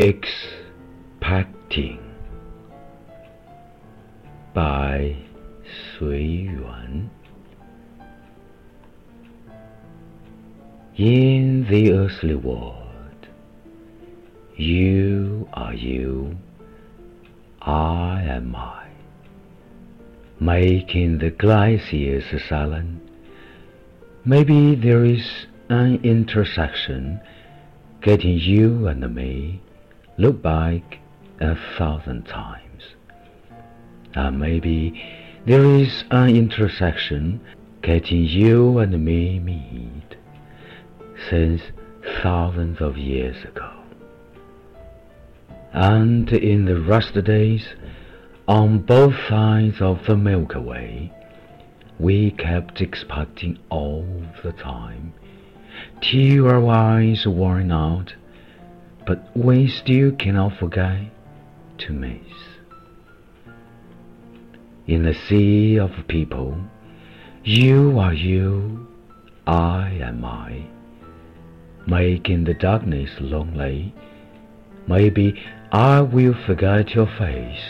Expecting by 随缘 In the earthly world, you are you, I am I, making the glaciers silent. Maybe there is an intersection getting you and me look back a thousand times. And maybe there is an intersection getting you and me meet since thousands of years ago. And in the rust days, on both sides of the Milky Way, we kept expecting all the time, till our eyes worn out but we still cannot forget to miss. In the sea of people, you are you, I am I, making the darkness lonely. Maybe I will forget your face,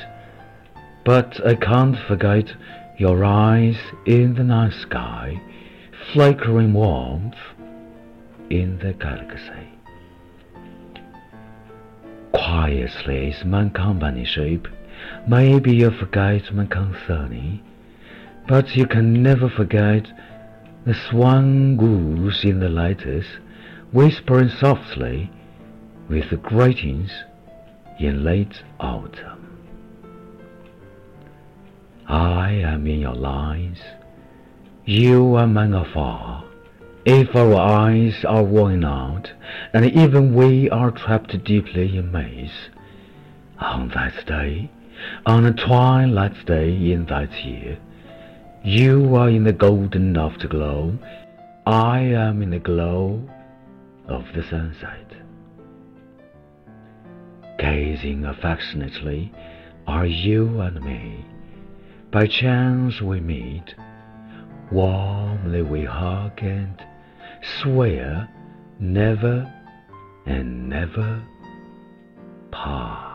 but I can't forget your eyes in the night sky, flickering warmth in the galaxy. Quietly is my companionship. Maybe you forget my concerning, but you can never forget the swan goose in the lattice, whispering softly with the greetings in late autumn. I am in your lines, you are mine afar. If our eyes are worn out, and even we are trapped deeply in maze, on that day, on a twilight day in that year, you are in the golden afterglow, I am in the glow of the sunset. Gazing affectionately are you and me. By chance we meet, warmly we hug and swear never and never part.